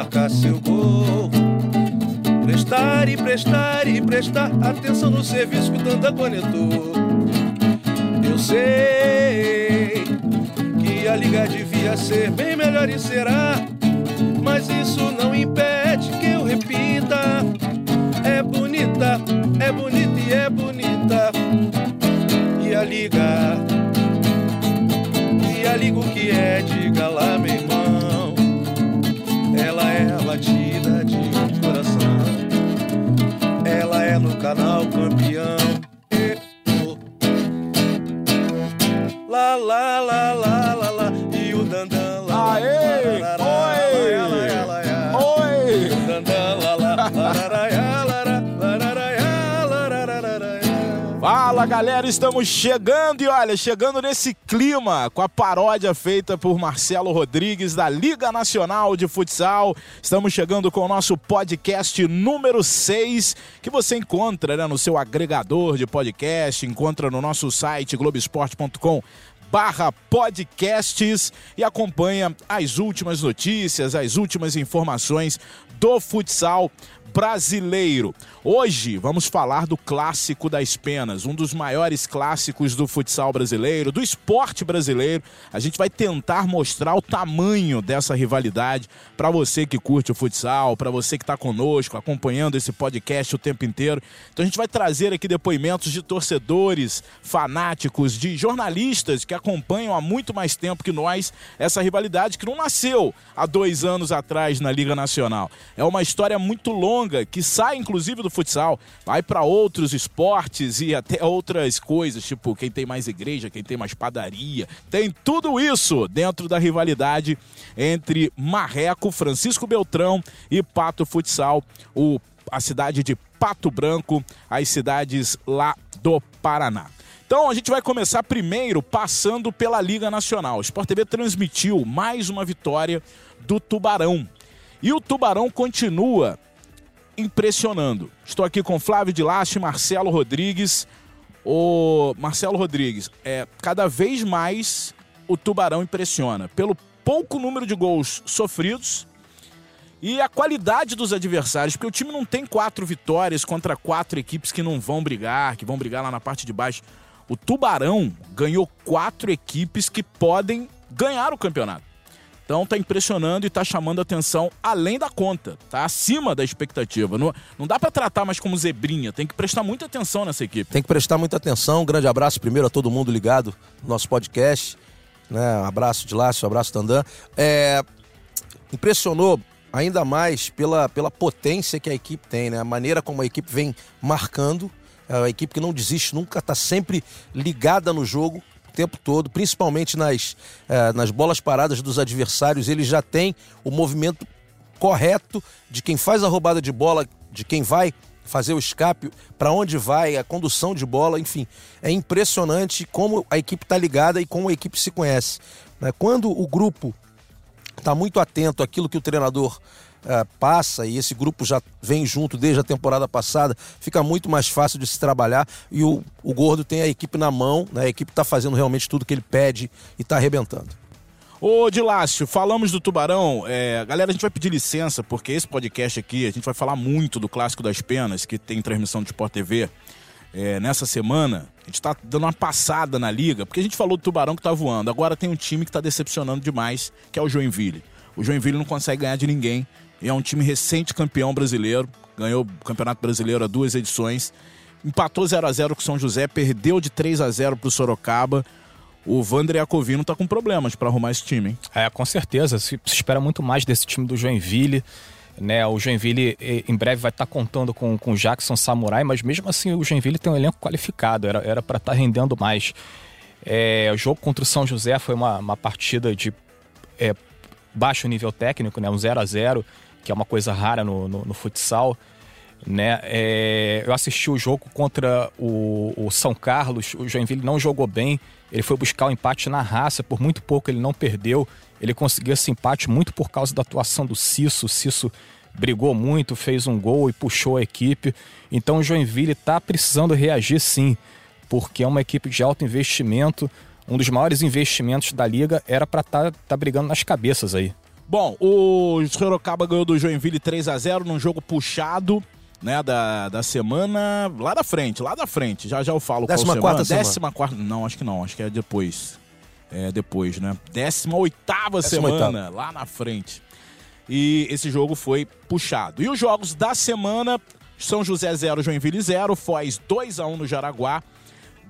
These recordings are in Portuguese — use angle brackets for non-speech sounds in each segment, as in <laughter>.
marcar seu gol. Prestar e prestar e prestar atenção no serviço que o Tanda conectou. Eu sei que a liga devia ser bem melhor e será, mas isso não impede que eu repita. É bonita, é bonita e é bonita. E a liga, e a liga o que é, diga lá, meu irmão. Canal campeão. Fala galera, estamos chegando e olha, chegando nesse clima com a paródia feita por Marcelo Rodrigues da Liga Nacional de Futsal. Estamos chegando com o nosso podcast número 6, que você encontra né, no seu agregador de podcast, encontra no nosso site globesport.com barra podcasts e acompanha as últimas notícias, as últimas informações do futsal brasileiro. Hoje vamos falar do clássico das penas, um dos maiores clássicos do futsal brasileiro, do esporte brasileiro. A gente vai tentar mostrar o tamanho dessa rivalidade para você que curte o futsal, para você que está conosco, acompanhando esse podcast o tempo inteiro. Então a gente vai trazer aqui depoimentos de torcedores, fanáticos, de jornalistas que acompanham há muito mais tempo que nós essa rivalidade que não nasceu há dois anos atrás na Liga Nacional. É uma história muito longa que sai inclusive do futsal, vai para outros esportes e até outras coisas, tipo quem tem mais igreja, quem tem mais padaria. Tem tudo isso dentro da rivalidade entre Marreco, Francisco Beltrão e Pato Futsal, o, a cidade de Pato Branco, as cidades lá do Paraná. Então a gente vai começar primeiro passando pela Liga Nacional. O Sport TV transmitiu mais uma vitória do Tubarão. E o Tubarão continua impressionando. Estou aqui com Flávio de Lache, Marcelo Rodrigues. O Marcelo Rodrigues, é cada vez mais o Tubarão impressiona pelo pouco número de gols sofridos e a qualidade dos adversários, porque o time não tem quatro vitórias contra quatro equipes que não vão brigar, que vão brigar lá na parte de baixo. O Tubarão ganhou quatro equipes que podem ganhar o campeonato. Então tá impressionando e tá chamando atenção além da conta, tá acima da expectativa. Não, não dá para tratar mais como zebrinha, tem que prestar muita atenção nessa equipe. Tem que prestar muita atenção. Um grande abraço primeiro a todo mundo ligado no nosso podcast. Né? Um abraço de Lácio, um abraço Tandan. É... Impressionou ainda mais pela, pela potência que a equipe tem, né? A maneira como a equipe vem marcando. É uma equipe que não desiste nunca, tá sempre ligada no jogo o tempo todo, principalmente nas, eh, nas bolas paradas dos adversários, ele já tem o movimento correto de quem faz a roubada de bola, de quem vai fazer o escape, para onde vai, a condução de bola, enfim. É impressionante como a equipe está ligada e como a equipe se conhece. Né? Quando o grupo está muito atento àquilo que o treinador uh, passa e esse grupo já vem junto desde a temporada passada, fica muito mais fácil de se trabalhar e o, o Gordo tem a equipe na mão, né? a equipe está fazendo realmente tudo que ele pede e está arrebentando. Ô, Dilácio, falamos do Tubarão. É, galera, a gente vai pedir licença, porque esse podcast aqui, a gente vai falar muito do Clássico das Penas, que tem transmissão de Sport TV. É, nessa semana, a gente tá dando uma passada na liga, porque a gente falou do Tubarão que tá voando. Agora tem um time que tá decepcionando demais, que é o Joinville. O Joinville não consegue ganhar de ninguém. E é um time recente campeão brasileiro, ganhou o Campeonato Brasileiro há duas edições. Empatou 0 a 0 com o São José, perdeu de 3 a 0 pro Sorocaba. O Vander Iacovino tá com problemas para arrumar esse time, hein? É, com certeza. Se, se espera muito mais desse time do Joinville. Né, o Joinville em breve vai estar tá contando com, com o Jackson Samurai, mas mesmo assim o Joinville tem um elenco qualificado, era para estar tá rendendo mais. É, o jogo contra o São José foi uma, uma partida de é, baixo nível técnico, né, um 0 a 0 que é uma coisa rara no, no, no futsal. Né? É, eu assisti o jogo contra o, o, São Carlos, o Joinville não jogou bem, ele foi buscar o empate na raça, por muito pouco ele não perdeu, ele conseguiu esse empate muito por causa da atuação do Cisso, o Cisso brigou muito, fez um gol e puxou a equipe, então o Joinville está precisando reagir sim, porque é uma equipe de alto investimento, um dos maiores investimentos da liga era para estar tá, tá brigando nas cabeças aí. Bom, o Sorocaba ganhou do Joinville 3 a 0 num jogo puxado. Né, da, da semana lá da frente, lá da frente. Já já eu falo Décima qual quarta semana. Décima quarta. Não, acho que não. Acho que é depois. É depois, né? Décima oitava Décima semana, lá na frente. E esse jogo foi puxado. E os jogos da semana: São José 0, Joinville 0, Foz 2 a 1 no Jaraguá.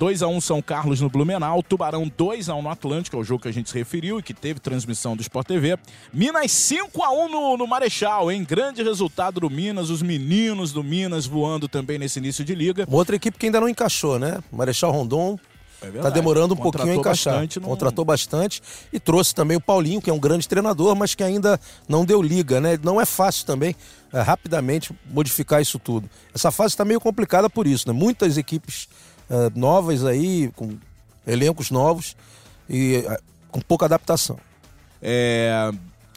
2x1 São Carlos no Blumenau, Tubarão 2x1 no Atlântico, é o jogo que a gente se referiu e que teve transmissão do Sport TV. Minas 5x1 no, no Marechal, hein? Grande resultado do Minas, os meninos do Minas voando também nesse início de liga. Uma outra equipe que ainda não encaixou, né? Marechal Rondon É tá demorando um pouquinho a encaixar. bastante, não- Contratou bastante e trouxe também o Paulinho, que é um grande treinador, mas que ainda não deu liga, né? Não é fácil também é, rapidamente modificar isso tudo. Essa fase está meio complicada por isso, né? Muitas equipes é, novas aí, com elencos novos e é, com pouca adaptação. É,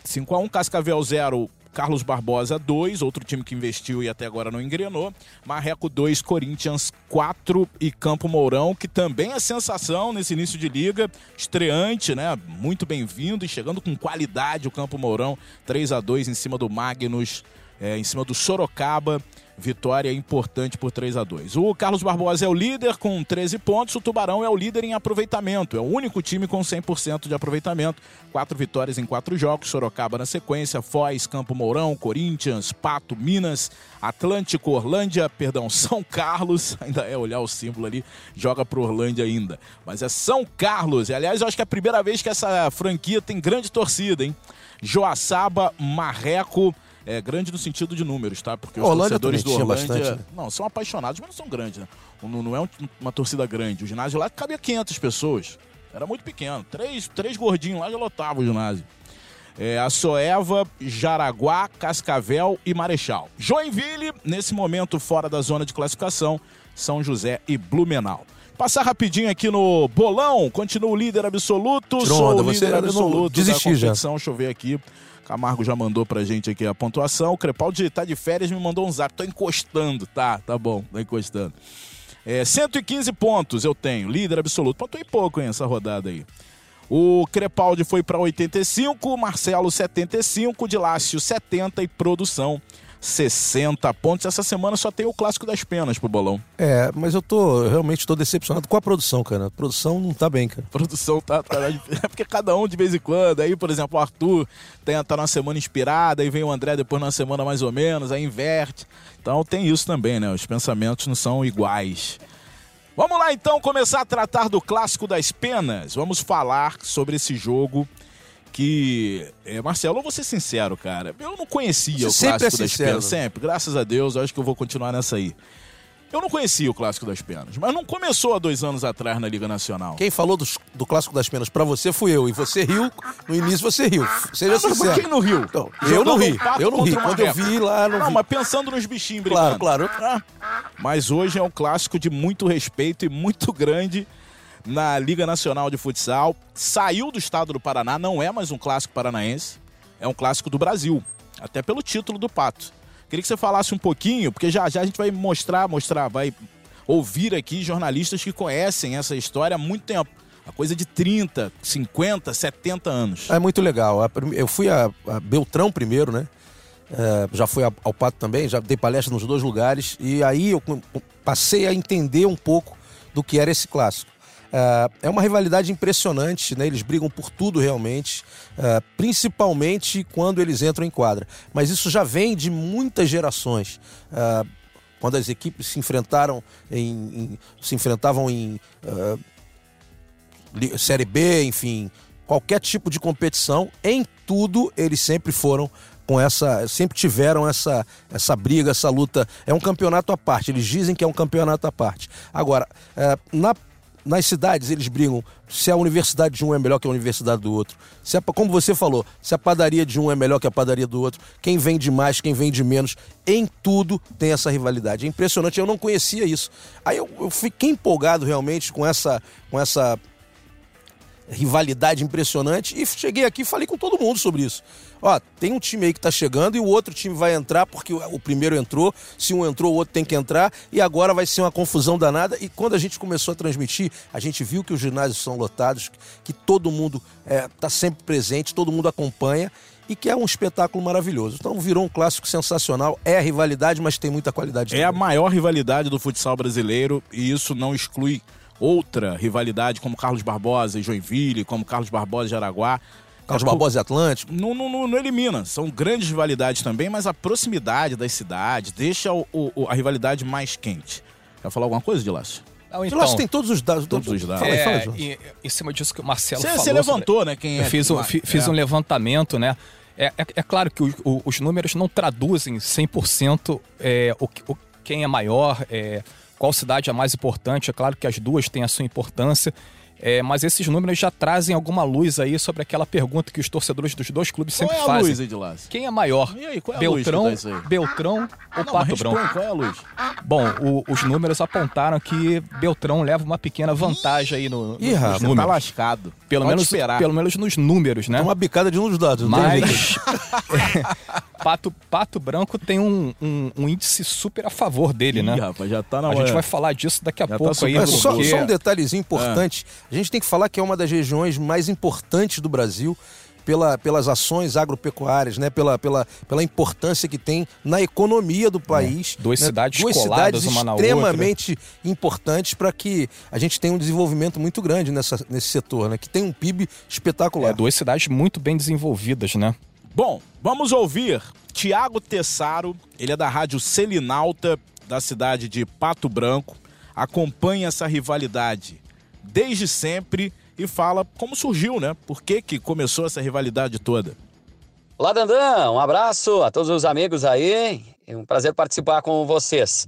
5x1, Cascavel 0, Carlos Barbosa 2, outro time que investiu e até agora não engrenou. Marreco 2, Corinthians 4 e Campo Mourão, que também é sensação nesse início de liga. Estreante, né? Muito bem-vindo e chegando com qualidade o Campo Mourão. 3 a 2 em cima do Magnus, é, em cima do Sorocaba. Vitória importante por 3 a 2 O Carlos Barbosa é o líder com 13 pontos. O Tubarão é o líder em aproveitamento. É o único time com 100% de aproveitamento. Quatro vitórias em quatro jogos. Sorocaba na sequência. Foz, Campo Mourão, Corinthians, Pato, Minas, Atlântico, Orlândia, perdão, <laughs> São Carlos. Ainda é olhar o símbolo ali. Joga pro Orlândia ainda. Mas é São Carlos. E, aliás, eu acho que é a primeira vez que essa franquia tem grande torcida, hein? Joaçaba, Marreco. É grande no sentido de números, tá? Porque os Orlândia torcedores do Orlândia. bastante, né? Não, são apaixonados, mas não são grandes, né? Não, não é um- uma torcida grande. O ginásio lá cabia 500 pessoas. Era muito pequeno. Três, três gordinhos lá já lotava o ginásio. É, a Soeva, Jaraguá, Cascavel e Marechal. Joinville, nesse momento fora da zona de classificação, São José e Blumenau. Passar rapidinho aqui no bolão, continua o líder absoluto, Tirou sou o líder absoluto desisti da já. competição. Deixa eu ver aqui. Camargo já mandou pra gente aqui a pontuação. O Crepaldi tá de férias, me mandou um zap. Tô encostando, tá? Tá bom, tô encostando. É, 115 pontos eu tenho, líder absoluto. Pontuei pouco, hein, essa rodada aí. O Crepaldi foi para 85, Marcelo 75, Dilácio 70 e Produção 60 pontos. Essa semana só tem o clássico das penas pro bolão. É, mas eu tô realmente tô decepcionado com a produção, cara. A produção não tá bem, cara. produção tá, tá <laughs> é porque cada um de vez em quando, aí por exemplo o Arthur tem, tá numa semana inspirada, aí vem o André depois numa semana mais ou menos, aí inverte. Então tem isso também, né? Os pensamentos não são iguais. Vamos lá então começar a tratar do clássico das penas. Vamos falar sobre esse jogo que, é, Marcelo, eu vou ser sincero, cara, eu não conhecia Você o sempre clássico é das sincero, penas, né? sempre. Graças a Deus, eu acho que eu vou continuar nessa aí. Eu não conhecia o clássico das penas, mas não começou há dois anos atrás na Liga Nacional. Quem falou dos- do clássico das penas pra você fui eu. E você riu, no início você riu. Seja Ah, sincero. quem não riu? Então, eu não ri. Eu não ri. Quando eu vi lá, não, Não, vi. mas pensando nos bichinhos brigando. Claro, claro. Ah, Mas hoje é um clássico de muito respeito e muito grande na Liga Nacional de Futsal. Saiu do estado do Paraná, não é mais um clássico paranaense, é um clássico do Brasil, até pelo título do Pato. Queria que você falasse um pouquinho, porque já já a gente vai mostrar, mostrar, vai ouvir aqui jornalistas que conhecem essa história há muito tempo. A coisa de 30, 50, 70 anos. É muito legal. Eu fui a, a Beltrão primeiro, né? É, já fui ao Pato também, já dei palestra nos dois lugares. E aí eu passei a entender um pouco do que era esse clássico. É, é uma rivalidade impressionante, né? Eles brigam por tudo realmente, é, principalmente quando eles entram em quadra. Mas isso já vem de muitas gerações. É, quando as equipes se enfrentaram em, em- se enfrentavam em Série B, enfim, qualquer tipo de competição, em tudo eles sempre foram com essa, sempre tiveram essa essa briga, essa luta. É um campeonato à parte. Eles dizem que é um campeonato à parte. Agora, é, na nas cidades eles brigam se a universidade de um é melhor que a universidade do outro. Se a, como você falou, se a padaria de um é melhor que a padaria do outro, quem vende mais, quem vende menos, em tudo tem essa rivalidade. É impressionante, eu não conhecia isso. Aí eu, eu fiquei empolgado realmente com essa, com essa rivalidade impressionante e cheguei aqui e falei com todo mundo sobre isso. Ó, tem um time aí que tá chegando e o outro time vai entrar porque o primeiro entrou, se um entrou o outro tem que entrar e agora vai ser uma confusão danada e quando a gente começou a transmitir, a gente viu que os ginásios são lotados, que todo mundo é, tá sempre presente, todo mundo acompanha e que é um espetáculo maravilhoso. Então virou um clássico sensacional. É a rivalidade, mas tem muita qualidade. É também. a maior rivalidade do futsal brasileiro e isso não exclui outra rivalidade como Carlos Barbosa e Joinville, como Carlos Barbosa e Araguá. Carlos é, Barbosa e Atlântico? Não, não, não, não, elimina. São grandes rivalidades também, mas a proximidade das cidades deixa o, o, a rivalidade mais quente. Quer falar alguma coisa, Dilácio? Não, então, Dilácio tem todos os dados. Todos os dados. É, fala, fala, em, em cima disso que o Marcelo Cê, falou. Você levantou, né? Quem é, eu fiz, um, fiz é. um levantamento, né? É, é, é claro que o, o, os números não traduzem 100% é, o, o, quem é maior, é, qual cidade é mais importante. É claro que as duas têm a sua importância. É, mas esses números já trazem alguma luz aí sobre aquela pergunta que os torcedores dos dois clubes qual sempre é a fazem. Luz, Edilas? Quem é maior? E aí, qual é Beltrão, a luz tá Beltrão ou não, Pato Branco? Qual é a luz? Bom, o, os números apontaram que Beltrão leva uma pequena vantagem aí no, Ih, rapaz, números. tá lascado. Pelo menos, esperar. pelo menos nos números, né? Tem uma bicada de um dos dados. Mas <laughs> Pato, Pato Branco tem um, um, um, índice super a favor dele, Ih, né? rapaz, já tá na a hora. gente vai falar disso daqui a Já tá pouco super aí. É, só, porque- só um detalhezinho importante. A gente tem que falar que é uma das regiões mais importantes do Brasil pela, pelas ações agropecuárias, né? pela, pela, pela importância que tem na economia do país. Duas né? cidades Duas coladas cidades uma na outra. extremamente importantes para que a gente tenha um desenvolvimento muito grande nessa, nesse setor, né? que tem um PIB espetacular. É, duas cidades muito bem desenvolvidas, né? Bom, vamos ouvir Tiago Tessaro, ele é da Rádio Selinalta, da cidade de Pato Branco, acompanha essa rivalidade desde sempre e fala como surgiu, né? Por que, que começou essa rivalidade toda? Olá, Dandan, um abraço a todos os amigos aí, é um prazer participar com vocês.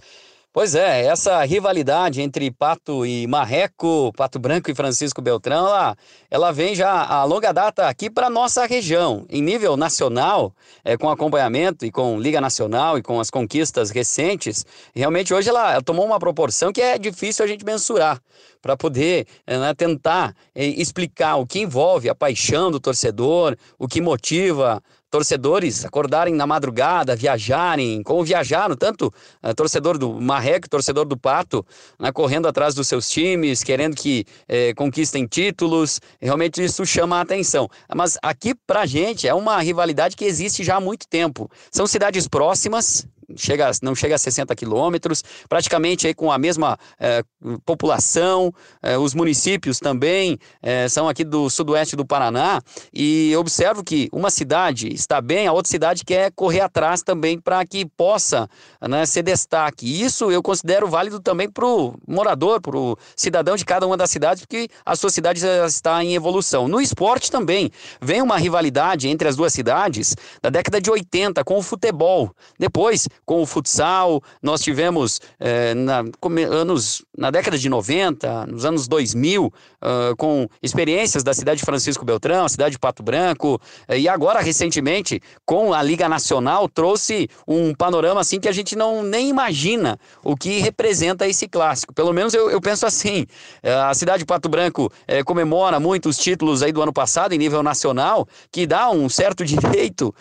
Pois é, essa rivalidade entre Pato e Marreco, Pato Branco e Francisco Beltrão, ela, ela vem já a longa data aqui para nossa região. Em nível nacional, é, com acompanhamento e com Liga Nacional e com as conquistas recentes, realmente hoje ela, ela tomou uma proporção que é difícil a gente mensurar para poder é, né, tentar é, explicar o que envolve a paixão do torcedor, o que motiva torcedores acordarem na madrugada, viajarem, como viajaram, tanto uh, torcedor do Marreco, torcedor do Pato, né, correndo atrás dos seus times, querendo que eh, conquistem títulos, realmente isso chama a atenção. Mas aqui pra gente é uma rivalidade que existe já há muito tempo. São cidades próximas, chega, não chega a 60 quilômetros, praticamente aí com a mesma eh, população, eh, os municípios também eh, são aqui do sudoeste do Paraná, e eu observo que uma cidade está bem, a outra cidade quer correr atrás também para que possa né, ser destaque. Isso eu considero válido também para o morador, para o cidadão de cada uma das cidades, porque a sua cidade está em evolução. No esporte também, vem uma rivalidade entre as duas cidades da década de 80 com o futebol. Depois, com o futsal, nós tivemos eh, na, anos, na década de 90, nos anos 2000, ah, com experiências da cidade de Francisco Beltrão, a cidade de Pato Branco, eh, e agora, recentemente, com a Liga Nacional, trouxe um panorama assim que a gente não nem imagina o que representa esse clássico. Pelo menos eu, eu penso assim. eh, A cidade de Pato Branco eh, comemora muito os títulos aí do ano passado em nível nacional, que dá um certo <laughs> direito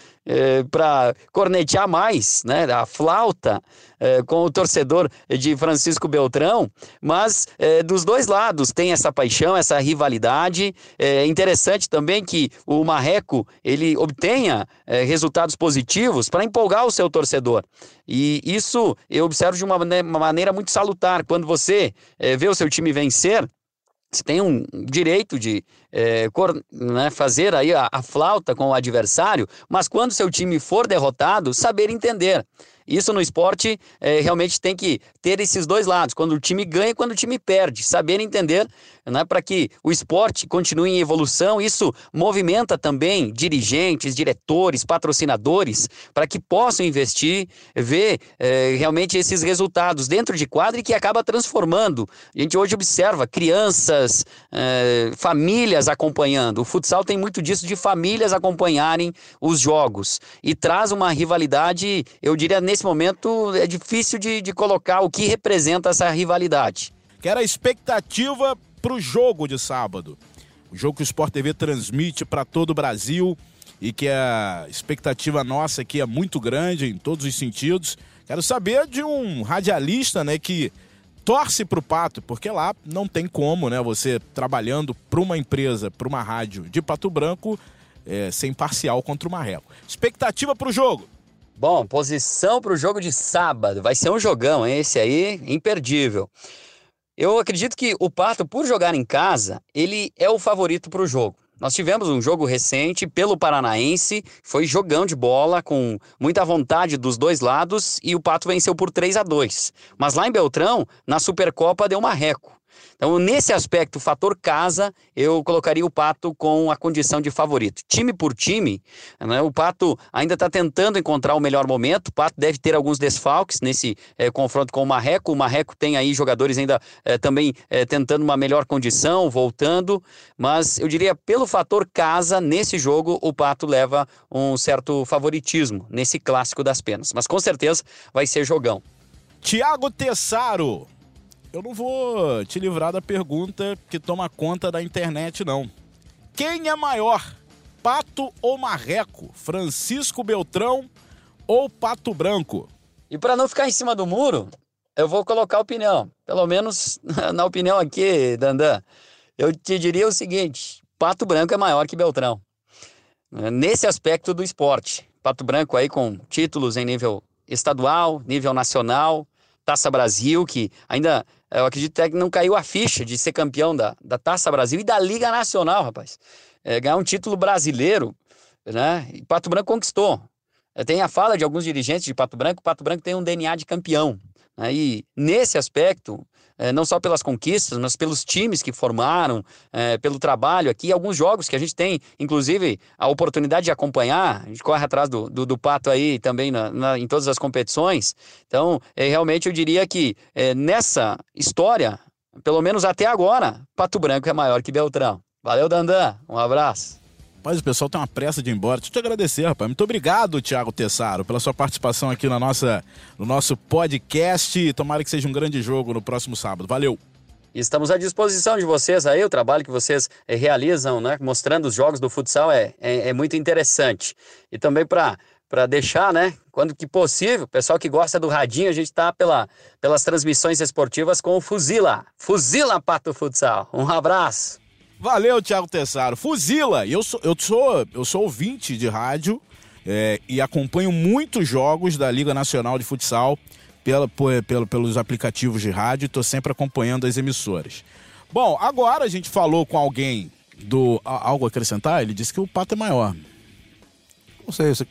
para cornetear mais, né, flauta eh, com o torcedor de Francisco Beltrão, mas eh, dos dois lados tem essa paixão, essa rivalidade. É interessante também que o Marreco ele obtenha eh, resultados positivos para empolgar o seu torcedor. E isso eu observo de uma mane- uma maneira muito salutar. Quando você vê o seu time vencer, você tem um direito de eh, cor- né, fazer aí a, a flauta com o adversário, mas quando seu time for derrotado, saber entender. Isso no esporte eh, realmente tem que ter esses dois lados, quando o time ganha e quando o time perde, saber entender né, para que o esporte continue em evolução. Isso movimenta também dirigentes, diretores, patrocinadores, para que possam investir, ver eh, realmente esses resultados dentro de quadro e que acaba transformando. A gente hoje observa crianças, eh, famílias acompanhando. O futsal tem muito disso de famílias acompanharem os jogos e traz uma rivalidade, eu diria, nesse momento é difícil de, de colocar o que representa essa rivalidade. Que era a expectativa pro jogo de sábado. O jogo que o Sport TV transmite para todo o Brasil e que a expectativa nossa aqui é muito grande em todos os sentidos. Quero saber de um radialista, né, que torce pro Pato, porque lá não tem como, né, você trabalhando para uma empresa, para uma rádio de Pato Branco, é, ser imparcial contra o Marreco. Expectativa para o jogo? Bom, posição para o jogo de sábado. Vai ser um jogão, hein? esse aí, imperdível. Eu acredito que o Pato, por jogar em casa, ele é o favorito para o jogo. Nós tivemos um jogo recente pelo Paranaense, foi jogão de bola com muita vontade dos dois lados e o Pato venceu por 3 a 2. Mas lá em Beltrão, na Supercopa deu marreco. Então, nesse aspecto, fator casa, eu colocaria o Pato com a condição de favorito. Time por time, né, o Pato ainda está tentando encontrar o melhor momento. O Pato deve ter alguns desfalques nesse é, confronto com o Marreco. O Marreco tem aí jogadores ainda é, também é, tentando uma melhor condição, voltando. Mas eu diria, pelo fator casa, nesse jogo, o Pato leva um certo favoritismo nesse clássico das penas. Mas com certeza vai ser jogão. Tiago Tessaro, eu não vou te livrar da pergunta que toma conta da internet, não. Quem é maior, Pato ou Marreco? Francisco Beltrão ou Pato Branco? E para não ficar em cima do muro, eu vou colocar opinião. Pelo menos <laughs> na opinião aqui, Dandan. Eu te diria o seguinte: Pato Branco é maior que Beltrão. Nesse aspecto do esporte. Pato Branco aí com títulos em nível estadual, nível nacional, Taça Brasil, que ainda eu acredito que não caiu a ficha de ser campeão da, da Taça Brasil e da Liga Nacional, rapaz. É, ganhar um título brasileiro, né? E Pato Branco conquistou. É, tem a fala de alguns dirigentes de Pato Branco, Pato Branco tem um DNA de campeão. Né? E nesse aspecto, não só pelas conquistas, mas pelos times que formaram, é, pelo trabalho aqui, alguns jogos que a gente tem, inclusive, a oportunidade de acompanhar, a gente corre atrás do, do, do Pato aí também na, na, em todas as competições. Então, é, realmente eu diria que nessa história, pelo menos até agora, Pato Branco é maior que Beltrão. Valeu, Dandan. Um abraço. Rapaz, o pessoal tem uma pressa de ir embora. Deixa eu te agradecer, rapaz. Muito obrigado, Thiago Tessaro, pela sua participação aqui na nossa, no nosso podcast. Tomara que seja um grande jogo no próximo sábado. Valeu! Estamos à disposição de vocês aí, o trabalho que vocês eh, realizam, né, mostrando os jogos do futsal é, é, é muito interessante. E também para para deixar, né, quando que possível, pessoal que gosta do radinho, a gente está pela, pelas transmissões esportivas com o Fuzila. Fuzila Pato Futsal. Um abraço. Valeu, Thiago Tessaro. Fuzila! Eu sou, eu sou, eu sou ouvinte de rádio é, e acompanho muitos jogos da Liga Nacional de Futsal pela, pela, pelos aplicativos de rádio e estou sempre acompanhando as emissoras. Bom, agora a gente falou com alguém do. Algo a acrescentar? Ele disse que o pato é maior. Não sei, você.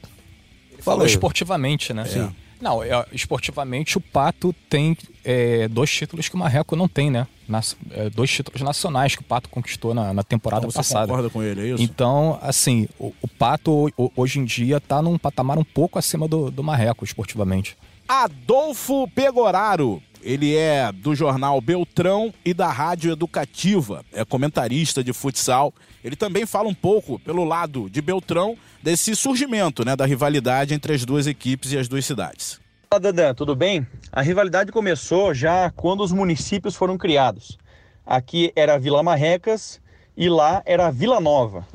Falou esportivamente, né? Sim. Não, é, esportivamente o Pato tem é, dois títulos que o Marreco não tem, né? Nas, é, dois títulos nacionais que o Pato conquistou na, na temporada então você passada. concorda com ele, é isso? Então, assim, o, o Pato hoje em dia está num patamar um pouco acima do, do Marreco, esportivamente. Adolfo Pegoraro. Ele é do jornal Beltrão e da Rádio Educativa. É comentarista de futsal. Ele também fala um pouco, pelo lado de Beltrão, desse surgimento né, da rivalidade entre as duas equipes e as duas cidades. Olá, Dandan, tudo bem? A rivalidade começou já quando os municípios foram criados. Aqui era Vila Marrecas e lá era Vila Nova.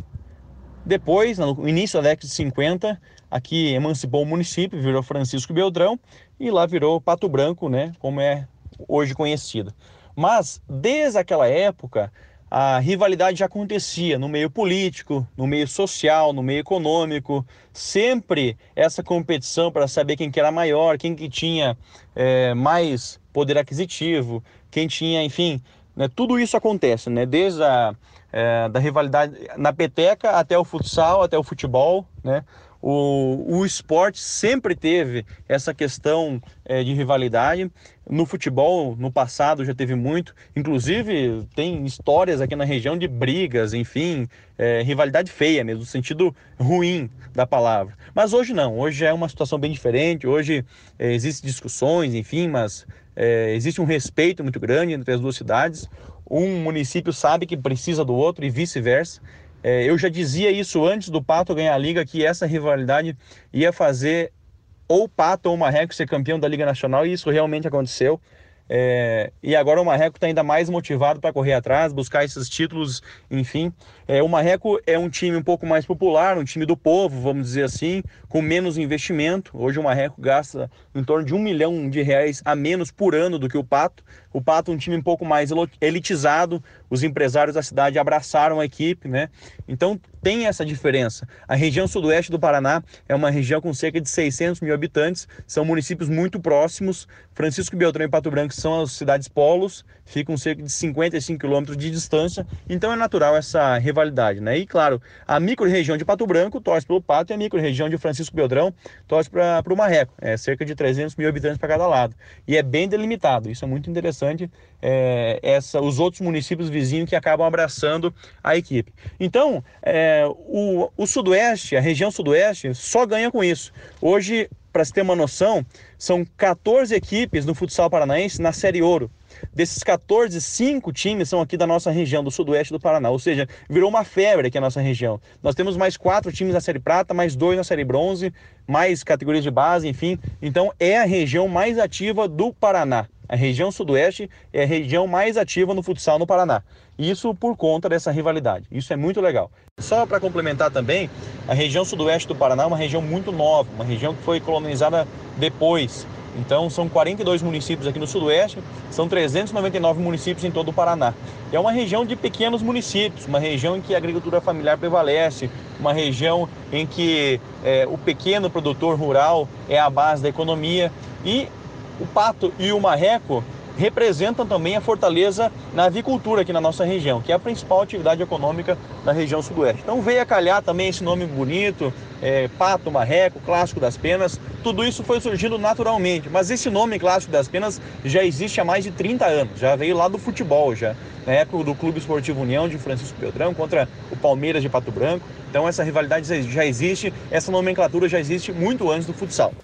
Depois, no início da década de 50, aqui emancipou o município, virou Francisco Beltrão e lá virou Pato Branco, né, como é hoje conhecido. Mas desde aquela época, a rivalidade já acontecia no meio político, no meio social, no meio econômico, sempre essa competição para saber quem que era maior, quem que tinha é, mais poder aquisitivo, quem tinha, enfim, né, tudo isso acontece, né, desde a é, da rivalidade na peteca até o futsal, até o futebol, né, o, o esporte sempre teve essa questão é, de rivalidade. No futebol, no passado, já teve muito. Inclusive, tem histórias aqui na região de brigas, enfim, é, rivalidade feia mesmo, no sentido ruim da palavra. Mas hoje não, hoje é uma situação bem diferente. Hoje é, existem discussões, enfim, mas é, existe um respeito muito grande entre as duas cidades. Um município sabe que precisa do outro e vice-versa. É, eu já dizia isso antes do Pato ganhar a Liga, que essa rivalidade ia fazer ou Pato ou Marreco ser campeão da Liga Nacional, e isso realmente aconteceu. É, e agora o Marreco está ainda mais motivado para correr atrás, buscar esses títulos, enfim. É, o Marreco é um time um pouco mais popular, um time do povo, vamos dizer assim, com menos investimento. Hoje o Marreco gasta em torno de um milhão de reais a menos por ano do que o Pato. O Pato é um time um pouco mais elitizado, os empresários da cidade abraçaram a equipe, né? Então tem essa diferença. A região sudoeste do Paraná é uma região com cerca de 600 mil habitantes, são municípios muito próximos. Francisco Beltrão e Pato Branco são as cidades polos, ficam cerca de 55 quilômetros de distância, então é natural essa rivalidade, né? E claro, a micro-região de Pato Branco torce pelo Pato e a micro-região de Francisco Beltrão torce para o Marreco, é cerca de 300 mil habitantes para cada lado. E é bem delimitado, isso é muito interessante, é, essa, os outros municípios vizinhos que acabam abraçando a equipe. Então, é, o, o Sudoeste, a região Sudoeste, só ganha com isso. Hoje, para se ter uma noção, são 14 equipes no futsal paranaense na Série Ouro. Desses 14, 5 times são aqui da nossa região, do sudoeste do Paraná. Ou seja, virou uma febre aqui a nossa região. Nós temos mais quatro times na Série Prata, mais dois na Série Bronze, mais categorias de base, enfim. Então é a região mais ativa do Paraná. A região sudoeste é a região mais ativa no futsal no Paraná. Isso por conta dessa rivalidade. Isso é muito legal. Só para complementar também, a região sudoeste do Paraná é uma região muito nova, uma região que foi colonizada depois. Então são 42 municípios aqui no sudoeste, são 399 municípios em todo o Paraná. É uma região de pequenos municípios, uma região em que a agricultura familiar prevalece, uma região em que é, o pequeno produtor rural é a base da economia e o pato e o marreco representam também a fortaleza na avicultura aqui na nossa região, que é a principal atividade econômica da região sudoeste. Então veio a calhar também esse nome bonito, é, pato, marreco, clássico das penas, tudo isso foi surgindo naturalmente, mas esse nome clássico das penas já existe há mais de 30 anos, já veio lá do futebol já, na época do Clube Esportivo União de Francisco Beltrão contra o Palmeiras de Pato Branco, então essa rivalidade já existe, essa nomenclatura já existe muito antes do futsal.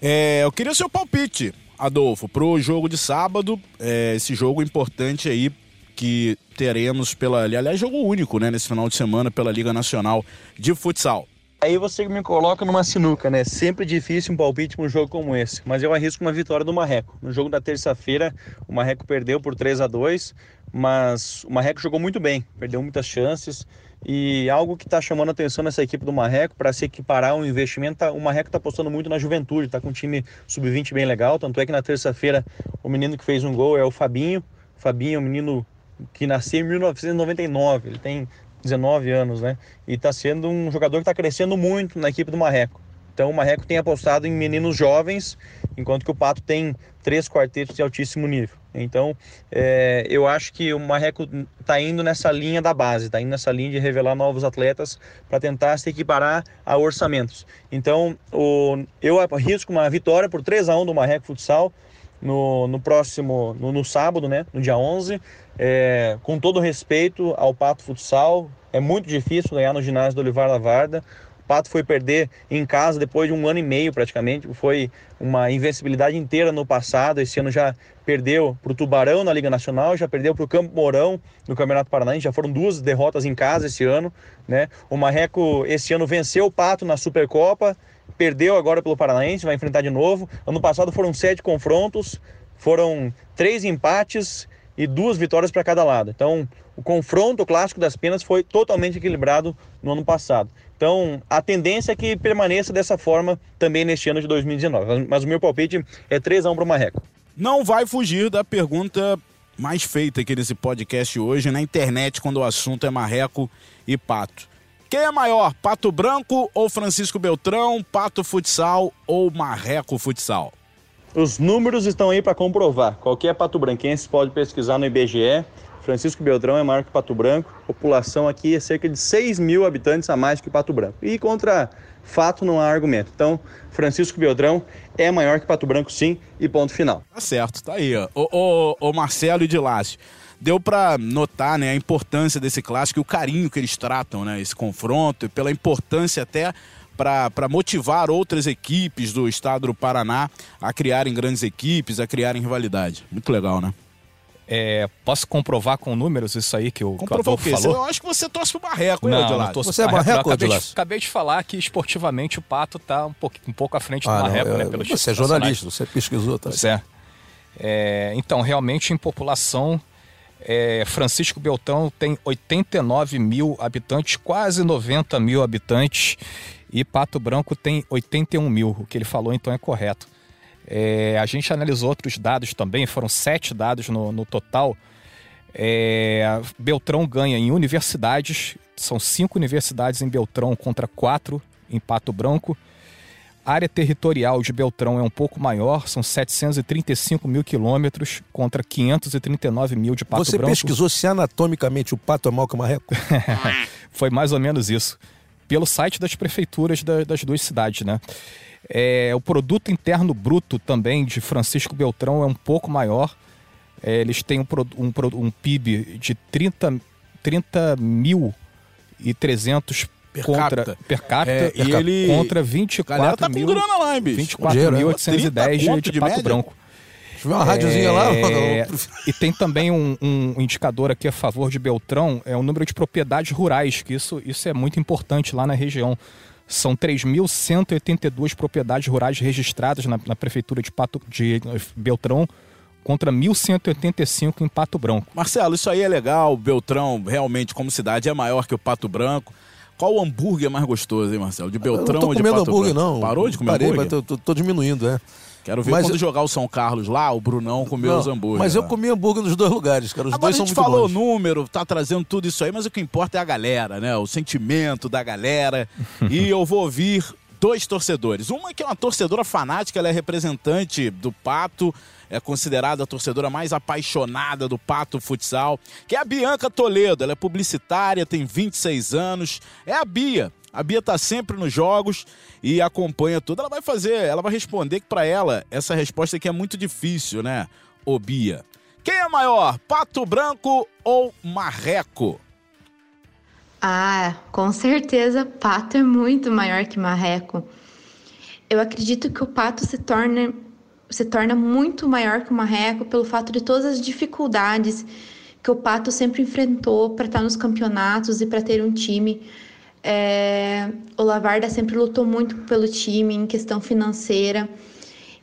É, eu queria o seu palpite Adolfo, pro jogo de sábado, é, esse jogo importante aí que teremos pela. Aliás, jogo único, né, nesse final de semana pela Liga Nacional de Futsal. Aí você me coloca numa sinuca, né? Sempre difícil um palpite para um jogo como esse. Mas eu arrisco uma vitória do Marreco. No jogo da terça-feira, o Marreco perdeu por 3 a 2 mas o Marreco jogou muito bem, perdeu muitas chances. E algo que está chamando a atenção nessa equipe do Marreco, para se equiparar um investimento, tá, o Marreco está apostando muito na juventude, está com um time sub-20 bem legal. Tanto é que na terça-feira o menino que fez um gol é o Fabinho. O Fabinho é um menino que nasceu em 1999, ele tem 19 anos, né? E está sendo um jogador que está crescendo muito na equipe do Marreco. Então o Marreco tem apostado em meninos jovens, enquanto que o Pato tem três quartetos de altíssimo nível. Então é, eu acho que o Marreco está indo nessa linha da base, está indo nessa linha de revelar novos atletas para tentar se equiparar a orçamentos. Então o, eu arrisco uma vitória por 3 a 1 do Marreco Futsal no, no próximo, no, no, sábado, né, no dia 11. É, com todo respeito ao Pato Futsal, é muito difícil ganhar no ginásio do Olivar Lavarda. Pato foi perder em casa depois de um ano e meio praticamente. Foi uma invencibilidade inteira no passado. Esse ano já perdeu para o Tubarão na Liga Nacional, já perdeu para o Campo Mourão no Campeonato Paranaense. Já foram duas derrotas em casa esse ano. Né? O Marreco esse ano venceu o Pato na Supercopa, perdeu agora pelo Paranaense, vai enfrentar de novo. Ano passado foram sete confrontos, foram três empates e duas vitórias para cada lado. Então, o confronto clássico das penas foi totalmente equilibrado no ano passado. Então, a tendência é que permaneça dessa forma também neste ano de 2019. Mas o meu palpite é 3 a 1 para o Marreco. Não vai fugir da pergunta mais feita aqui nesse podcast hoje na internet quando o assunto é Marreco e Pato. Quem é maior, Pato Branco ou Francisco Beltrão, Pato Futsal ou Marreco Futsal? Os números estão aí para comprovar. Qualquer pato branquense pode pesquisar no IBGE Francisco Beltrão é maior que Pato Branco. A população aqui é cerca de 6 mil habitantes a mais que Pato Branco. E contra fato não há argumento. Então, Francisco Beltrão é maior que Pato Branco, sim, e ponto final. Tá certo, tá aí. O Marcelo e de Lácio. Deu para notar né, a importância desse clássico e o carinho que eles tratam, né, esse confronto, e pela importância até para motivar outras equipes do estado do Paraná a criarem grandes equipes, a criarem rivalidade. Muito legal, né? É, posso comprovar com números isso aí que o, Comprovar que o falou? Eu acho que você torce pro Marreco, hein, não, não torço Você é Marreco, acabei, de, acabei de falar que esportivamente o Pato tá um pouco, um pouco à frente do ah, Marreco, não, né? Pelo você é jornalista, você pesquisou, tá? Pois é. É, então, realmente, em população, é, Francisco Beltrão tem 89 mil habitantes, quase 90 mil habitantes, e Pato Branco tem 81 mil. O que ele falou, então, é correto. É, a gente analisou outros dados também, foram sete dados no, no total. É, Beltrão ganha em universidades, são cinco universidades em Beltrão contra quatro em Pato Branco. A área territorial de Beltrão é um pouco maior, são 735 mil quilômetros contra 539 mil de Pato Você Branco. Você pesquisou se anatomicamente o pato é maior que o marreco? <laughs> Foi mais ou menos isso. Pelo site das prefeituras da, das duas cidades, né? É, o produto interno bruto também de Francisco Beltrão é um pouco maior. É, eles têm um, um, um, PIB de 30, 30 mil e 300 per contra capita. per capita é, e ele contra 24 tá mil, com grana lá, hein, bicho? 24.810 de, de, de Pato média? Branco. Deixa eu ver uma rádiozinha é, lá. E tem também um, um, indicador aqui a favor de Beltrão, é o número de propriedades rurais, que isso, isso é muito importante lá na região. São 3.182 propriedades rurais registradas na, na prefeitura de, Pato, de Beltrão, contra 1.185 em Pato Branco. Marcelo, isso aí é legal. Beltrão, realmente, como cidade, é maior que o Pato Branco. Qual o hambúrguer mais gostoso, hein, Marcelo? De Beltrão ou de Pato hambúrguer, Branco? não. Parou de comer Parei, hambúrguer? Mas tô, tô, tô diminuindo, é. Quero ver Mas quando eu- jogar o São Carlos lá, o Brunão comeu Não, os hambúrgueres. Mas eu comi hambúrguer nos dois lugares, cara. Os Agora dois a são gente muito falou bons. número, tá trazendo tudo isso aí, mas o que importa é a galera, né? O sentimento da galera. <laughs> e eu vou ouvir dois torcedores. Uma que é uma torcedora fanática, ela é representante do Pato, é considerada a torcedora mais apaixonada do Pato Futsal, que é a Bianca Toledo. Ela é publicitária, tem 26 anos. É a Bia. A Bia tá sempre nos jogos e acompanha tudo. Ela vai fazer, ela vai responder que pra ela essa resposta aqui é muito difícil, né? Ô Bia. Quem é maior, Pato Branco ou Marreco? Ah, com certeza, pato é muito maior que marreco. Eu acredito que o pato se torna, se torna muito maior que o marreco pelo fato de todas as dificuldades que o pato sempre enfrentou para estar nos campeonatos e para ter um time. É, o Lavarda sempre lutou muito pelo time em questão financeira.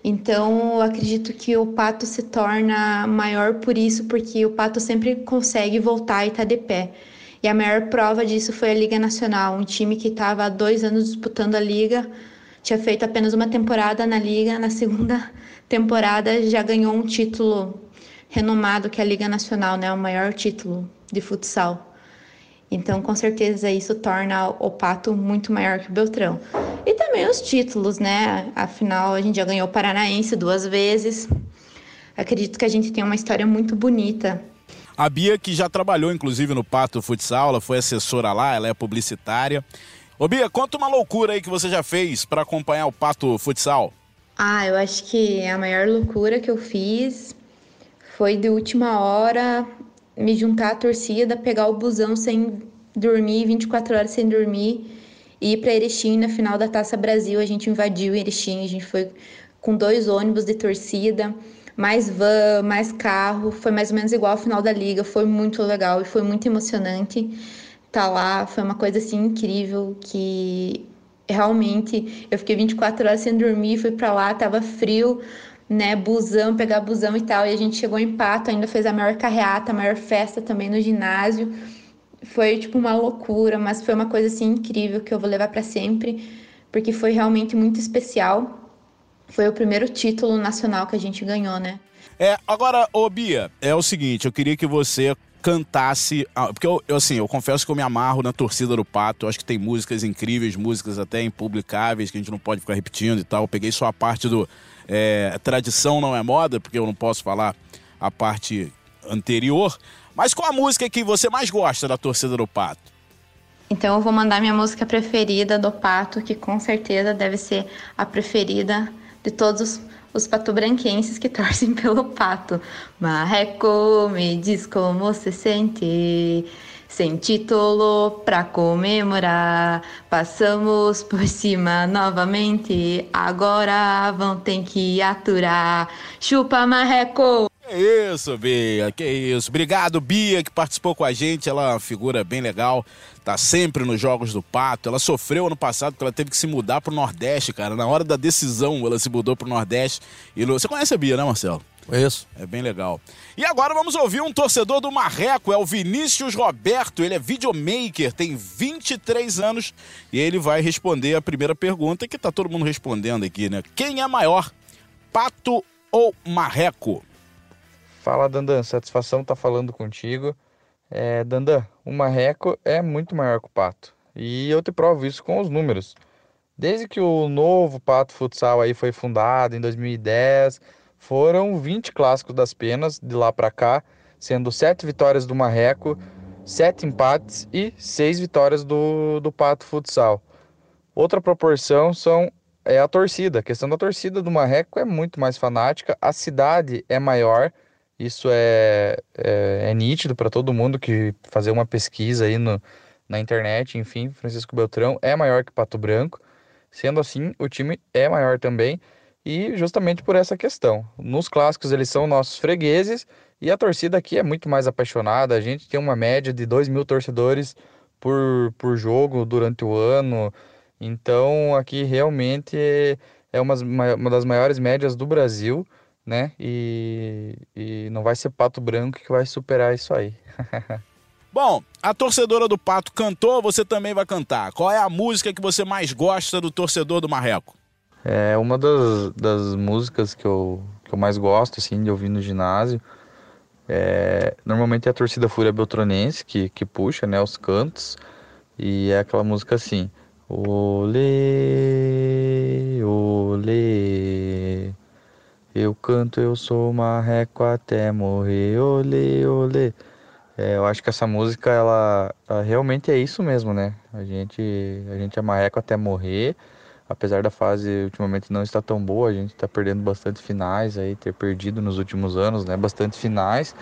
Então, eu acredito que o pato se torna maior por isso, porque o pato sempre consegue voltar e estar de pé. E a maior prova disso foi a Liga Nacional, um time que estava há dois anos disputando a Liga, tinha feito apenas uma temporada na Liga, na segunda <laughs> temporada já ganhou um título renomado que é a Liga Nacional, né, o maior título de futsal. Então, com certeza, isso torna o Pato muito maior que o Beltrão. E também os títulos, né? Afinal, a gente já ganhou o Paranaense duas vezes. Acredito que a gente tem uma história muito bonita A Bia, que já trabalhou, inclusive, no Pato Futsal, ela foi assessora lá, ela é publicitária. Ô Bia, conta uma loucura aí que você já fez para acompanhar o Pato Futsal. Ah, eu acho que a maior loucura que eu fiz foi de última hora me juntar à torcida, pegar o busão sem dormir, 24 horas sem dormir, e ir para Erechim na final da Taça Brasil. A gente invadiu Erechim, a gente foi com dois ônibus de torcida, mais van, mais carro. Foi mais ou menos igual ao final da liga, foi muito legal e foi muito emocionante estar lá. Foi uma coisa assim incrível que realmente eu fiquei 24 horas sem dormir, fui para lá, tava frio, né, busão, pegar busão e tal, e a gente chegou em Pato, ainda fez a maior carreata, a maior festa também no ginásio. Foi tipo uma loucura, mas foi uma coisa assim incrível que eu vou levar para sempre, porque foi realmente muito especial. Foi o primeiro título nacional que a gente ganhou, né? É, agora, ô Bia, é o seguinte, eu queria que você cantasse, porque eu, eu, assim, eu confesso que eu me amarro na torcida do Pato, eu acho que tem músicas incríveis, músicas até impublicáveis, que a gente não pode ficar repetindo e tal, eu peguei só a parte do é, tradição não é moda, porque eu não posso falar a parte anterior, mas qual a música que você mais gosta da torcida do Pato? Então eu vou mandar minha música preferida do Pato, que com certeza deve ser a preferida de todos os, patobranquenses que <laughs> torcem pelo Pato. Marreco, me diz como se sente. Sem título pra comemorar, passamos por <laughs> cima novamente. Agora vão ter que aturar. Chupa, Marreco! Que isso, Bia, que isso. Obrigado, Bia, que participou com a gente. Ela é uma figura bem legal, tá sempre nos Jogos do Pato. Ela sofreu ano passado porque ela teve que se mudar pro Nordeste, cara. Na hora da decisão, ela se mudou pro Nordeste. E você conhece a Bia, né, Marcelo? É isso. É bem legal. E agora vamos ouvir um torcedor do Marreco, é o Vinícius Roberto. Ele é videomaker, tem 23 anos e ele vai responder a primeira pergunta que tá todo mundo respondendo aqui, né? Quem é maior, Pato ou Marreco? Fala, Dandan. Satisfação estar tá falando contigo. É, Dandan, o Marreco é muito maior que o Pato. E eu te provo isso com os números. Desde que o novo Pato Futsal aí foi fundado em 2010, foram 20 clássicos das penas de lá para cá, sendo 7 vitórias do Marreco, 7 empates e 6 vitórias do, do Pato Futsal. Outra proporção são é a torcida. A questão da torcida do Marreco é muito mais fanática, a cidade é maior, isso é, é, é nítido para todo mundo que fazer uma pesquisa aí no, na internet, enfim, Francisco Beltrão é maior que Pato Branco. Sendo assim, o time é maior também e justamente por essa questão. Nos clássicos eles são nossos fregueses e a torcida aqui é muito mais apaixonada. A gente tem uma média de 2 mil torcedores por, por jogo durante o ano. Então aqui realmente é uma, uma das maiores médias do Brasil, né? E, e não vai ser Pato Branco que vai superar isso aí. <laughs> Bom, a torcedora do Pato cantou, você também vai cantar. Qual é a música que você mais gosta do torcedor do Marreco? É uma das, das músicas que eu, que eu mais gosto, assim, de ouvir no ginásio. É, normalmente é a torcida Fúria Beltronense que, que puxa, né, os cantos. E é aquela música assim... Olê, olê, eu canto, eu sou marreco até morrer, olê, olê. É, eu acho que essa música, ela, ela, realmente é isso mesmo, né? A gente, a gente é marreco até morrer. Apesar da fase ultimamente não estar tão boa, a gente está perdendo bastante finais aí, ter perdido nos últimos anos, né? Bastante finais.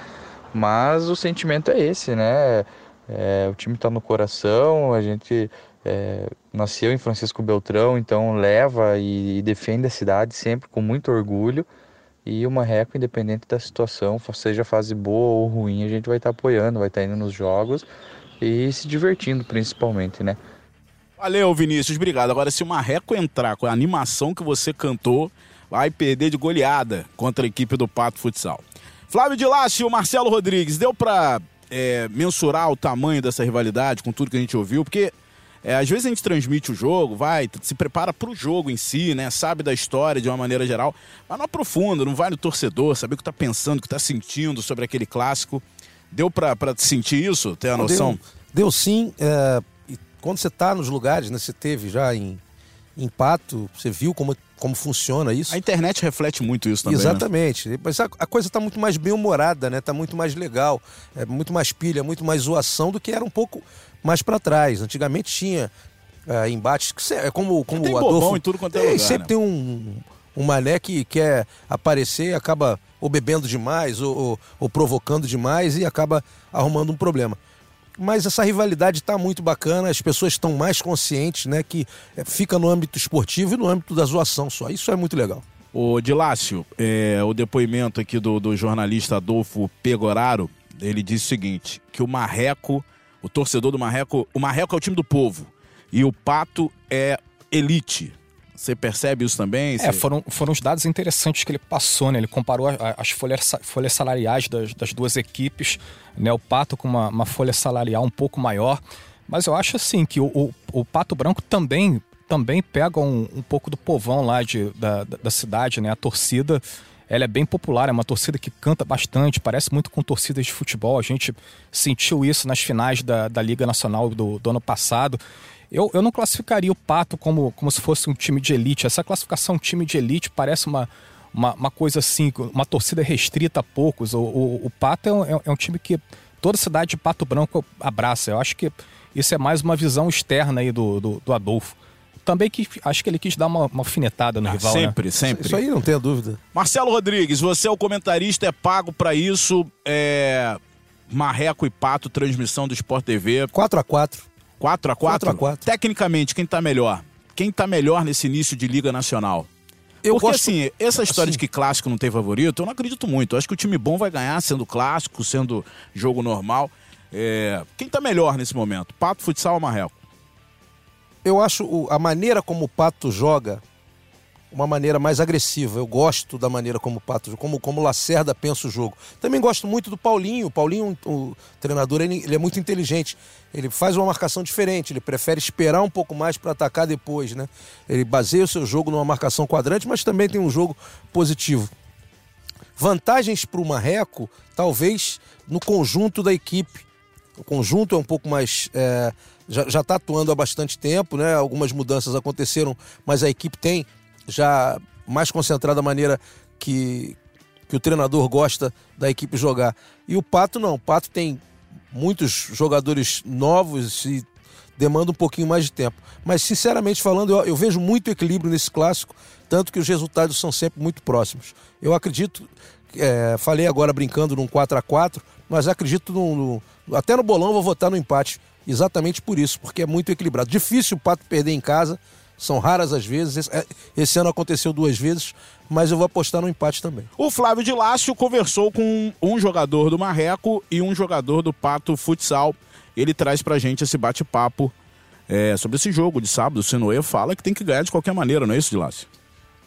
Mas o sentimento é esse, né? É, o time está no coração, a gente é, nasceu em Francisco Beltrão, então leva e, e defende a cidade sempre com muito orgulho. E o Marreco, independente da situação, seja fase boa ou ruim, a gente vai estar tá apoiando, vai estar tá indo nos jogos e se divertindo principalmente, né? Valeu, Vinícius, obrigado. Agora, se o Marreco entrar com a animação que você cantou, vai perder de goleada contra a equipe do Pato Futsal. Flávio de Lácio, Marcelo Rodrigues, deu para é, mensurar o tamanho dessa rivalidade com tudo que a gente ouviu? Porque é, às vezes a gente transmite o jogo, vai, se prepara para o jogo em si, né? Sabe da história de uma maneira geral, mas não aprofunda, não vai no torcedor, saber o que está pensando, o que está sentindo sobre aquele clássico. Deu para sentir isso, ter a noção? Deu, deu sim. É, quando você está nos lugares, né? Você teve já em, em Pato, você viu como, como funciona isso. A internet reflete muito isso também. Né? Exatamente. Né? Mas a, a coisa está muito mais bem humorada, né? Está muito mais legal, é muito mais pilha, muito mais zoação do que era um pouco mais para trás. Antigamente tinha é, embates que é como como tem o Adolfo em tudo quanto é lugar, sempre né? tem um um mané que quer aparecer e acaba ou bebendo demais ou, ou, ou, provocando demais e acaba arrumando um problema. Mas essa rivalidade está muito bacana, as pessoas estão mais conscientes, né? Que é, fica no âmbito esportivo e no âmbito da zoação só. Isso é muito legal. O Dilácio, é, o depoimento aqui do, do jornalista Adolfo Pegoraro, ele disse o seguinte: que o Marreco o torcedor do Marreco, o Marreco é o time do povo e o Pato é elite. Você percebe isso também? É, foram, foram os dados interessantes que ele passou, né? Ele comparou as folhas, folhas salariais das, das duas equipes, né? O Pato com uma, uma folha salarial um pouco maior. Mas eu acho assim que o, o, o Pato Branco também, também pega um, um pouco do povão lá de, da, da cidade, né? A torcida ela é bem popular, é uma torcida que canta bastante, parece muito com torcidas de futebol. A gente sentiu isso nas finais da, da Liga Nacional do, do ano passado. Eu, eu não classificaria o Pato como, como se fosse um time de elite. Essa classificação time de elite parece uma, uma, uma coisa assim, uma torcida restrita a poucos. O, o, o Pato é um, é um time que toda cidade de Pato Branco abraça. Eu acho que isso é mais uma visão externa aí do, do, do Adolfo também que acho que ele quis dar uma, uma alfinetada no ah, rival. Né? Sempre, né? sempre. Isso aí não tenha dúvida. Marcelo Rodrigues, você é o comentarista, é pago para isso. É... Marreco e Pato, transmissão do Sport TV. 4 a 4 4 a 4 4 a 4 Tecnicamente, quem tá melhor? Quem tá melhor nesse início de Liga Nacional? Eu Porque gosto... assim, essa história assim... de que clássico não tem favorito, eu não acredito muito. Eu acho que o time bom vai ganhar sendo clássico, sendo jogo normal. É... Quem tá melhor nesse momento? Pato, futsal ou Marreco? eu acho a maneira como o Pato joga uma maneira mais agressiva. Eu gosto da maneira como o Pato, como, como o Lacerda pensa o jogo. Também gosto muito do Paulinho. O Paulinho, o treinador, ele, ele é muito inteligente. Ele faz uma marcação diferente, ele prefere esperar um pouco mais para atacar depois, né? Ele baseia o seu jogo numa marcação quadrante, mas também tem um jogo positivo. Vantagens para o Marreco, talvez no conjunto da equipe. O conjunto é um pouco mais. É, já está atuando há bastante tempo, né? Algumas mudanças aconteceram, mas a equipe tem já mais concentrada a maneira que, que o treinador gosta da equipe jogar. E o Pato não. O Pato tem muitos jogadores novos e demanda um pouquinho mais de tempo. Mas, sinceramente falando, eu, eu, vejo muito equilíbrio nesse clássico, tanto que os resultados são sempre muito próximos. Eu acredito, é, falei agora brincando num 4 a 4 mas acredito no, no, até no bolão vou votar no empate, exatamente por isso, porque é muito equilibrado. Difícil o Pato perder em casa, são raras as vezes. Esse, é, esse ano aconteceu duas vezes, mas eu vou apostar no empate também. O Flávio de Lácio conversou com um jogador do Marreco e um jogador do Pato Futsal ele traz pra gente esse bate-papo é, sobre esse jogo de sábado. O Sinoe fala que tem que ganhar de qualquer maneira, não é isso, Dilácio?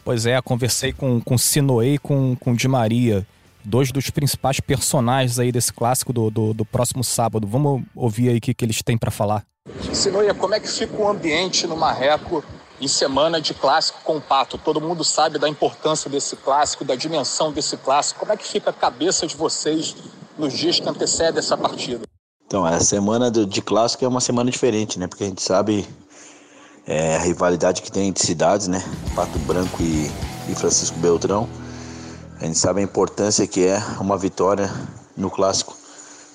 Pois é, conversei com, com o Sinoe e com, com o Di Maria, dois dos principais personagens aí desse clássico do, do, do próximo sábado. Vamos ouvir aí o que, que eles têm para falar. Sinoia, como é que fica o ambiente no Marreco em semana de clássico com o Pato? Todo mundo sabe da importância desse clássico, da dimensão desse clássico. Como é que fica a cabeça de vocês nos dias que antecedem essa partida? Então, a semana de clássico é uma semana diferente, né? Porque a gente sabe é, a rivalidade que tem entre cidades, né? Pato Branco e, e Francisco Beltrão. A gente sabe a importância que é uma vitória no clássico,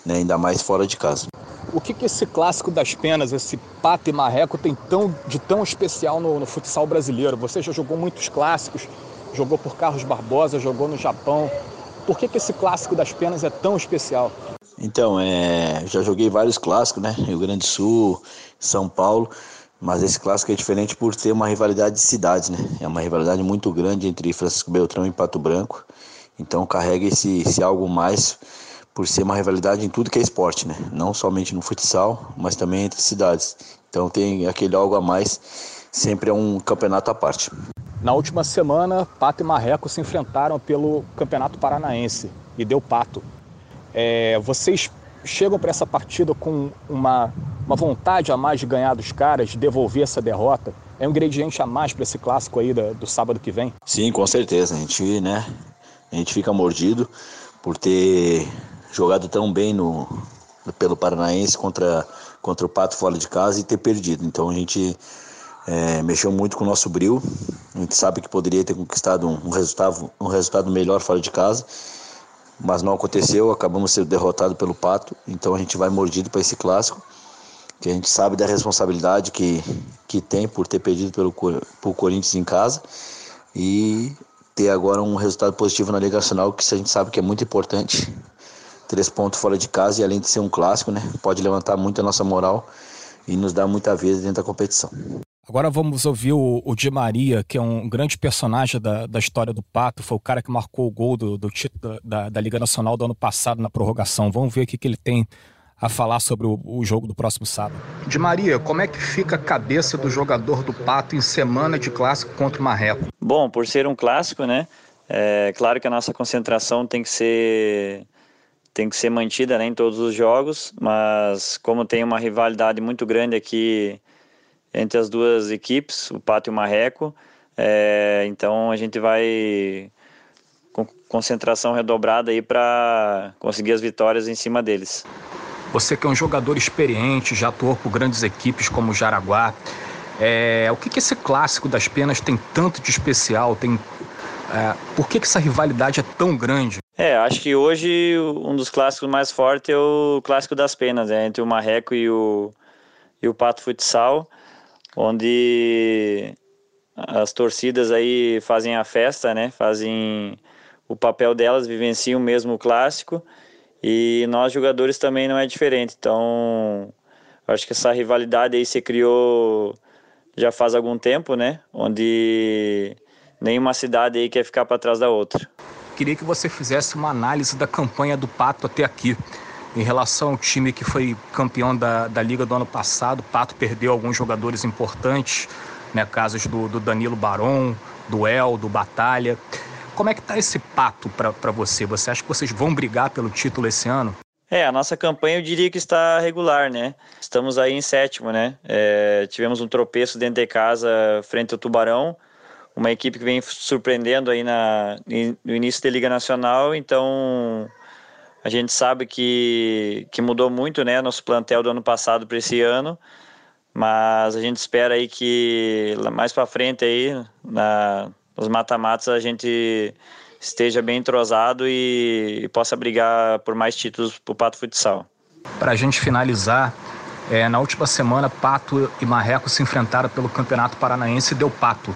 né? ainda mais fora de casa. O que, que esse clássico das penas, esse Pato e Marreco, tem tão, de tão especial no, no futsal brasileiro? Você já jogou muitos clássicos, jogou por Carlos Barbosa, jogou no Japão. Por que, que esse clássico das penas é tão especial? Então, é, já joguei vários clássicos, né? Rio Grande do Sul, São Paulo, mas esse clássico é diferente por ter uma rivalidade de cidades, né? É uma rivalidade muito grande entre Francisco Beltrão e Pato Branco. Então carrega esse, esse algo mais por ser uma rivalidade em tudo que é esporte, né? Não somente no futsal, mas também entre cidades. Então tem aquele algo a mais, sempre é um campeonato à parte. Na última semana, Pato e Marreco se enfrentaram pelo Campeonato Paranaense e deu pato. É, vocês chegam para essa partida com uma, uma vontade a mais de ganhar dos caras, de devolver essa derrota? É um ingrediente a mais para esse clássico aí do, do, sábado que vem? Sim, com certeza. A gente, né, a gente fica mordido por ter jogado tão bem no, pelo Paranaense contra, contra o Pato fora de casa e ter perdido. Então a gente é, mexeu muito com o nosso brilho. A gente sabe que poderia ter conquistado um, um resultado, um resultado melhor fora de casa mas não aconteceu, acabamos sendo derrotados pelo Pato, então a gente vai mordido para esse clássico, que a gente sabe da responsabilidade que, que tem por ter perdido pelo por Corinthians em casa e ter agora um resultado positivo na Liga Nacional, que a gente sabe que é muito importante. Três pontos fora de casa e além de ser um clássico, né, pode levantar muito a nossa moral e nos dar muita vida dentro da competição. Agora vamos ouvir o, o Di Maria, que é um grande personagem da, da história do Pato. Foi o cara que marcou o gol do, do título da, da Liga Nacional do ano passado na prorrogação. Vamos ver o que, que ele tem a falar sobre o, o, jogo do próximo sábado. De Maria, como é que fica a cabeça do jogador do Pato em semana de clássico contra o Marreco? Bom, por ser um clássico, né? É claro que a nossa concentração tem que ser tem que ser mantida né, em todos os jogos, mas como tem uma rivalidade muito grande aqui entre as duas equipes, o Pato e o Marreco. É, então a gente vai com concentração redobrada aí para conseguir as vitórias em cima deles. Você que é um jogador experiente, já atuou por grandes equipes como o Jaraguá. É, o que, que esse clássico das penas tem tanto de especial? Tem, é, por que, que essa rivalidade é tão grande? É, acho que hoje um dos clássicos mais fortes é o clássico das penas, né, entre o Marreco e o, e o Pato Futsal onde as torcidas aí fazem a festa, né? Fazem o papel delas, vivenciam mesmo o clássico e nós jogadores também não é diferente. Então, acho que essa rivalidade aí se criou já faz algum tempo, né? Onde nenhuma cidade aí quer ficar para trás da outra. Queria que você fizesse uma análise da campanha do Pato até aqui. Em relação ao time que foi campeão da, da Liga do ano passado, o Pato perdeu alguns jogadores importantes. né? Casos do, do Danilo Baron, do El, do Batalha. Como é que tá esse pato para você? Você acha que vocês vão brigar pelo título esse ano? É, a nossa campanha eu diria que está regular, né? Estamos aí em sétimo, né? É, tivemos um tropeço dentro de casa frente ao Tubarão, uma equipe que vem surpreendendo aí na, no início da Liga Nacional, então a gente sabe que, que mudou muito, né? Nosso plantel do ano passado para esse ano, mas a gente espera aí que mais para frente aí, na, nos mata-matas, a gente esteja bem entrosado e, e possa brigar por mais títulos para o Pato Futsal. Para a gente finalizar, é, na última semana, Pato e Marreco se enfrentaram pelo Campeonato Paranaense e deu Pato.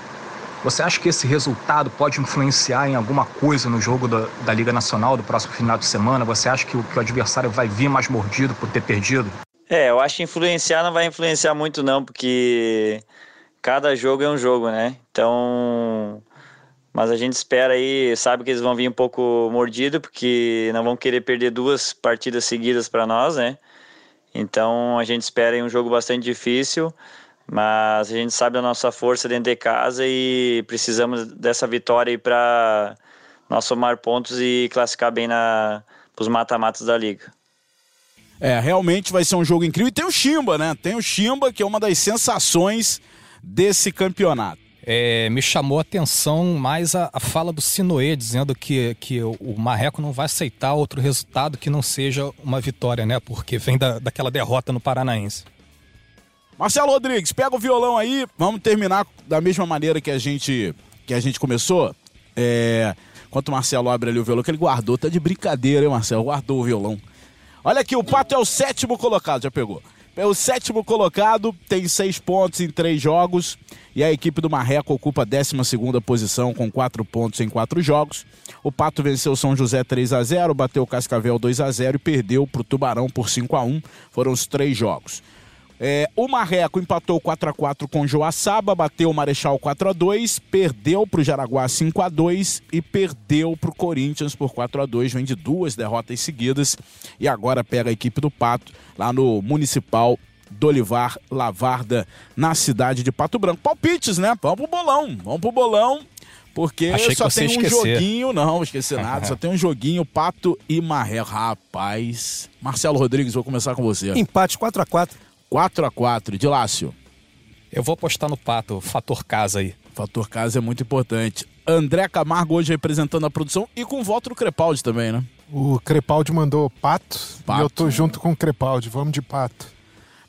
Você acha que esse resultado pode influenciar em alguma coisa no jogo da, da Liga Nacional do próximo final de semana? Você acha que o, que o adversário vai vir mais mordido por ter perdido? É, eu acho que influenciar não vai influenciar muito não, porque cada jogo é um jogo, né? Então, mas a gente espera aí, sabe que eles vão vir um pouco mordido, porque não vão querer perder duas partidas seguidas para nós, né? Então a gente espera aí um jogo bastante difícil, mas a gente sabe da nossa força dentro de casa e precisamos dessa vitória aí para nós somar pontos e classificar bem na os mata-matas da liga. É, realmente vai ser um jogo incrível. E tem o Chimba, né? Tem o Chimba, que é uma das sensações desse campeonato é, me chamou a atenção mais a, a, fala do Sinoê, dizendo que, que o Marreco não vai aceitar outro resultado que não seja uma vitória, né? Porque vem da, daquela derrota no Paranaense. Marcelo Rodrigues, pega o violão aí, vamos terminar da mesma maneira que a gente, que a gente começou. É, enquanto o Marcelo abre ali o violão, que ele guardou, tá de brincadeira, hein, Marcelo? Guardou o violão. Olha aqui, o Pato é o sétimo colocado, já pegou. É o sétimo colocado, tem seis pontos em três jogos. E a equipe do Marreco ocupa a 12 posição com quatro pontos em quatro jogos. O Pato venceu São José 3 a 0 bateu Cascavel 2 a 0 e perdeu para o Tubarão por 5 a 1 Foram os três jogos. É, o Marreco empatou 4 a 4 com o Joaçaba, bateu o Marechal 4 a 2 perdeu para o Jaraguá 5 a 2 e perdeu para o Corinthians por 4 a 2 Vem de duas derrotas seguidas e agora pega a equipe do Pato lá no Municipal do Olivar Lavarda, na cidade de Pato Branco. Palpites, né? Vamos pro bolão, vamos pro bolão. Porque Achei só tem um esquecer. joguinho, não, vou esquecer nada, <laughs> só tem um joguinho, Pato e Marré. Rapaz. Marcelo Rodrigues, vou começar com você. Empate 4 a 4 4 a 4 de Lácio. Eu vou apostar no Pato, fator casa aí. Fator casa é muito importante. André Camargo hoje representando a produção e com voto do Crepaldi também, né? O Crepaldi mandou pato, Pato. e eu tô junto com o Crepaldi. Vamos de pato.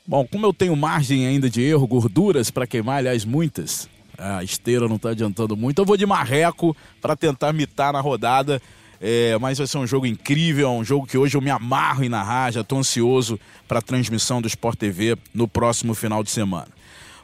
Bom, como eu tenho margem ainda de erro, gorduras para queimar, aliás, muitas, a esteira não está adiantando muito, eu vou de marreco para tentar mitar na rodada. É, mas vai ser um jogo incrível, um jogo que hoje eu me amarro em narrar, já estou ansioso para a transmissão do Sport TV no próximo final de semana.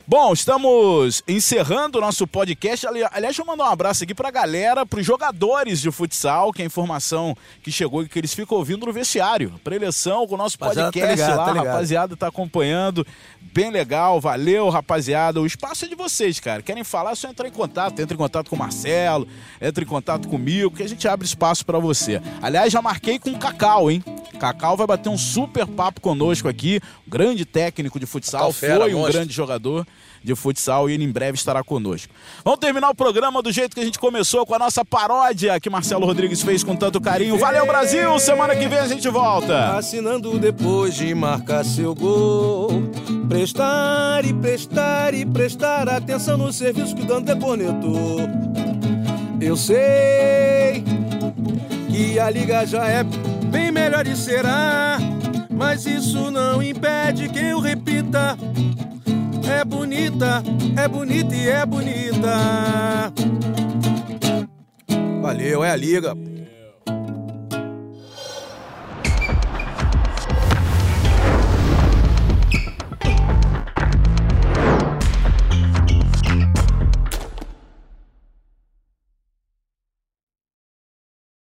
Bom, estamos encerrando o nosso podcast. Ali- Aliás, eu mandar um abraço aqui pra galera, pros jogadores de futsal, que é a informação que chegou e que eles ficam ouvindo no vestiário. Preleção com o nosso Rapaziada, tá podcast ligado, lá, tá ligado. rapaziada tá acompanhando. Bem legal, valeu, rapaziada. O espaço é de vocês, cara. Querem falar, é só entrar em contato. Entra em contato com o Marcelo, entra em contato comigo, que a gente abre espaço pra você. Aliás, já marquei com o Cacau, hein? Cacau vai bater um super papo conosco aqui. Um grande técnico de futsal, Cacau fera, foi um monstro. grande jogador de futsal e ele em breve estará conosco. Vamos terminar o programa do jeito que a gente começou, com a nossa paródia que Marcelo Rodrigues fez com tanto carinho. Valeu, Brasil! Semana que vem a gente volta. Assinando depois de marcar seu gol. Prestar e prestar e prestar atenção no serviço que o Dante cornetou. Eu sei que a liga já é bem melhor e será. Mas isso não impede que eu repita. É bonita, é bonita e é bonita. Valeu, é a liga.